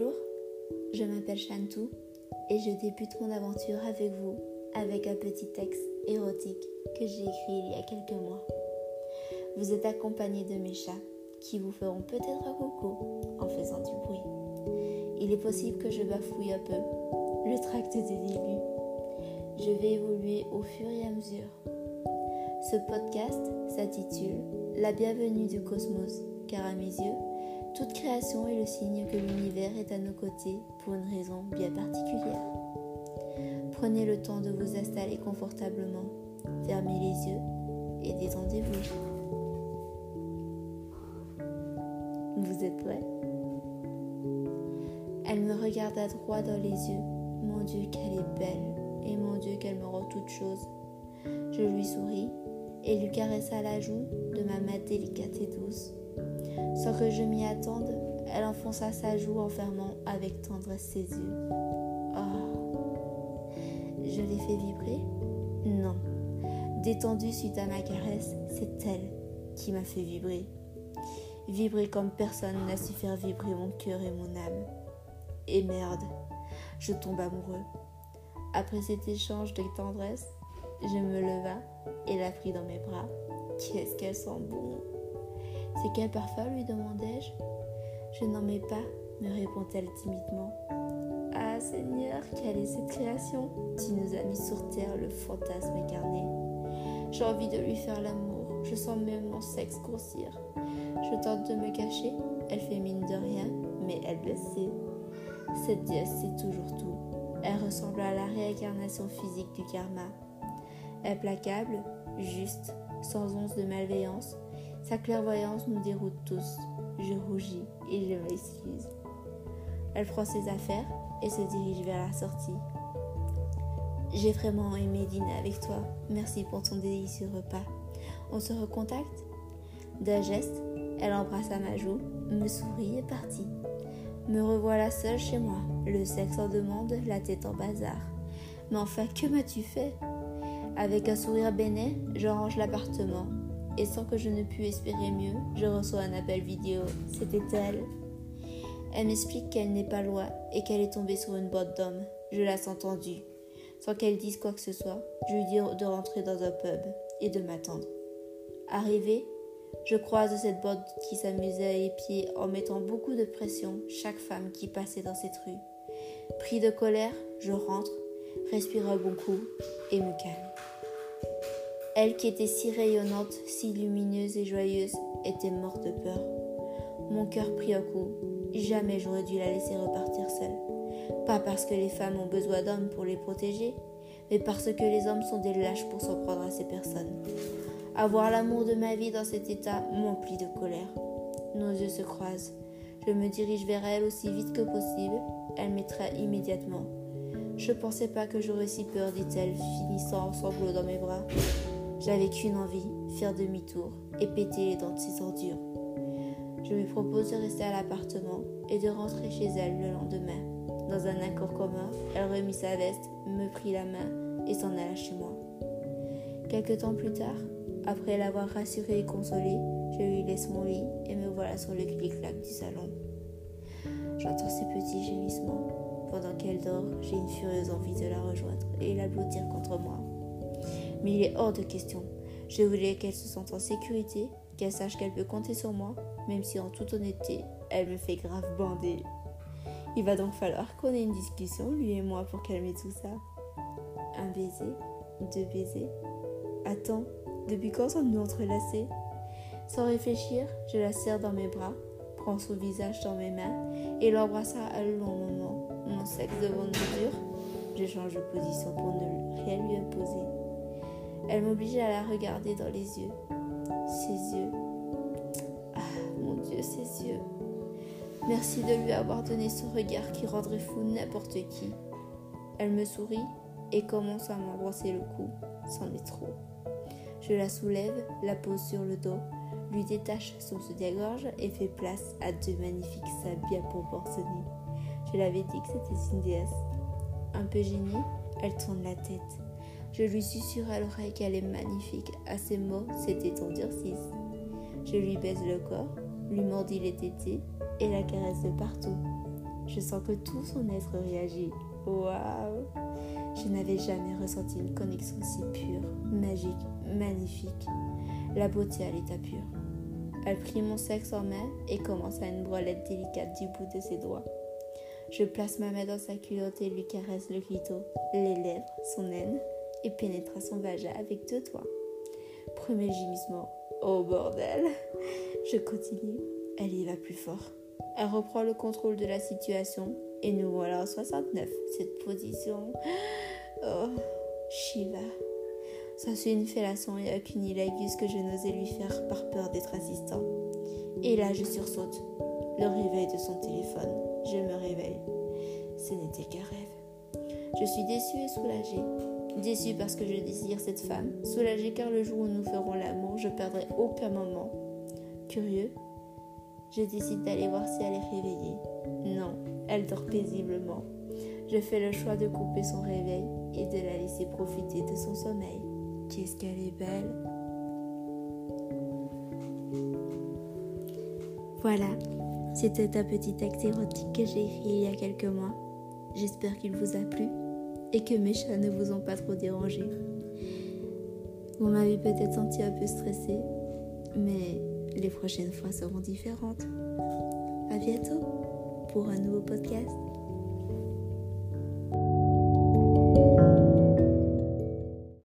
Bonjour, je m'appelle Shantou et je débute mon aventure avec vous avec un petit texte érotique que j'ai écrit il y a quelques mois. Vous êtes accompagné de mes chats qui vous feront peut-être un coucou en faisant du bruit. Il est possible que je bafouille un peu le tract de début. Je vais évoluer au fur et à mesure. Ce podcast s'intitule La bienvenue du cosmos car à mes yeux, toute création est le signe que l'univers est à nos côtés pour une raison bien particulière. Prenez le temps de vous installer confortablement, fermez les yeux et détendez-vous. Vous êtes prêts? Elle me regarda droit dans les yeux. Mon Dieu, qu'elle est belle et mon Dieu, qu'elle me rend toute chose. Je lui souris et lui caressa la joue de ma main délicate et douce. Sans que je m'y attende, elle enfonça sa joue en fermant avec tendresse ses yeux. Oh Je l'ai fait vibrer? Non. Détendue suite à ma caresse, c'est elle qui m'a fait vibrer. Vibrer comme personne n'a su faire vibrer mon cœur et mon âme. Et merde, je tombe amoureux. Après cet échange de tendresse, je me leva et la pris dans mes bras. Qu'est-ce qu'elle sent bon c'est quel parfum lui demandai-je. Je, n'en mets pas, me répond-elle timidement. Ah Seigneur, quelle est cette création? Tu nous as mis sur terre le fantasme incarné. J'ai envie de lui faire l'amour, je sens même mon sexe grossir. Je tente de me cacher, elle fait mine de rien, mais elle le sait. Cette déesse sait toujours tout. Elle ressemble à la réincarnation physique du karma. Implacable, juste, sans once de malveillance, sa clairvoyance nous déroute tous. Je rougis et je m'excuse. Elle prend ses affaires et se dirige vers la sortie. J'ai vraiment aimé dîner avec toi. Merci pour ton délicieux repas. On se recontacte? D'un geste, elle embrassa ma joue, me sourit et partit. Me revoilà seule chez moi, le sexe en demande, la tête en bazar. Mais enfin, que m'as-tu fait? Avec un sourire bénin, je range l'appartement, et sans que je ne pus espérer mieux, je reçois un appel vidéo. C'était elle. Elle m'explique qu'elle n'est pas loin et qu'elle est tombée sur une botte d'hommes. Je la sens tendue. Sans qu'elle dise quoi que ce soit, je lui dis de rentrer dans un pub et de m'attendre. Arrivée, je croise cette botte qui s'amusait à épier en mettant beaucoup de pression chaque femme qui passait dans cette rue. Pris de colère, je rentre, respire un bon coup et me calme. Elle qui était si rayonnante, si lumineuse et joyeuse, était morte de peur. Mon cœur prit un coup. Jamais j'aurais dû la laisser repartir seule. Pas parce que les femmes ont besoin d'hommes pour les protéger, mais parce que les hommes sont des lâches pour s'en prendre à ces personnes. Avoir l'amour de ma vie dans cet état m'emplit de colère. Nos yeux se croisent. Je me dirige vers elle aussi vite que possible. Elle m'étreint immédiatement. Je pensais pas que j'aurais si peur, dit-elle, finissant en sanglots dans mes bras. J'avais qu'une envie, faire demi-tour et péter les dents de ses ordures. Je lui propose de rester à l'appartement et de rentrer chez elle le lendemain. Dans un accord commun, elle remit sa veste, me prit la main et s'en alla chez moi. Quelque temps plus tard, après l'avoir rassurée et consolée, je lui laisse mon lit et me voilà sur le clic-clac du salon. J'entends ses petits gémissements. Pendant qu'elle dort, j'ai une furieuse envie de la rejoindre et la blottir contre moi mais il est hors de question. Je voulais qu'elle se sente en sécurité, qu'elle sache qu'elle peut compter sur moi, même si en toute honnêteté, elle me fait grave bander. Il va donc falloir qu'on ait une discussion, lui et moi, pour calmer tout ça. Un baiser, deux baisers. Attends, depuis quand sommes-nous entrelacés? Sans réfléchir, je la serre dans mes bras, prends son visage dans mes mains et l'embrassa à long moment. Mon sexe devant une mesure, je change de position pour ne rien lui imposer. Elle m'obligeait à la regarder dans les yeux. Ses yeux. Ah, mon Dieu, ses yeux. Merci de lui avoir donné ce regard qui rendrait fou n'importe qui. Elle me sourit et commence à m'embrasser le cou. C'en est trop. Je la soulève, la pose sur le dos, lui détache son soutien-gorge et fait place à deux magnifiques seins bien proportionnés. Je l'avais dit que c'était une déesse. Un peu gênée, elle tourne la tête. Je lui susurre à l'oreille qu'elle est magnifique. À ces mots, c'était ton endurcissent. Je lui baise le corps, lui mordis les tétés et la caresse de partout. Je sens que tout son être réagit. Waouh Je n'avais jamais ressenti une connexion si pure, magique, magnifique. La beauté à l'état pur. Elle prit mon sexe en main et commença une brelette délicate du bout de ses doigts. Je place ma main dans sa culotte et lui caresse le clito, les lèvres, son haine et pénétra son vagin avec deux doigts. Premier gémissement. Oh bordel Je continue. Elle y va plus fort. Elle reprend le contrôle de la situation et nous voilà en 69. Cette position. Oh, Shiva. Ça c'est une fellation et un cunilingus que je n'osais lui faire par peur d'être assistant. Et là je sursaute. Le réveil de son téléphone. Je me réveille. Ce n'était qu'un rêve. Je suis déçue et soulagée. Déçue parce que je désire cette femme. Soulagée car le jour où nous ferons l'amour, je perdrai aucun moment. Curieux, je décide d'aller voir si elle est réveillée. Non, elle dort paisiblement. Je fais le choix de couper son réveil et de la laisser profiter de son sommeil. Qu'est-ce qu'elle est belle. Voilà, c'était un petit texte érotique que j'ai écrit il y a quelques mois. J'espère qu'il vous a plu et que mes chats ne vous ont pas trop dérangé. Vous m'avez peut-être senti un peu stressée, mais les prochaines fois seront différentes. À bientôt pour un nouveau podcast.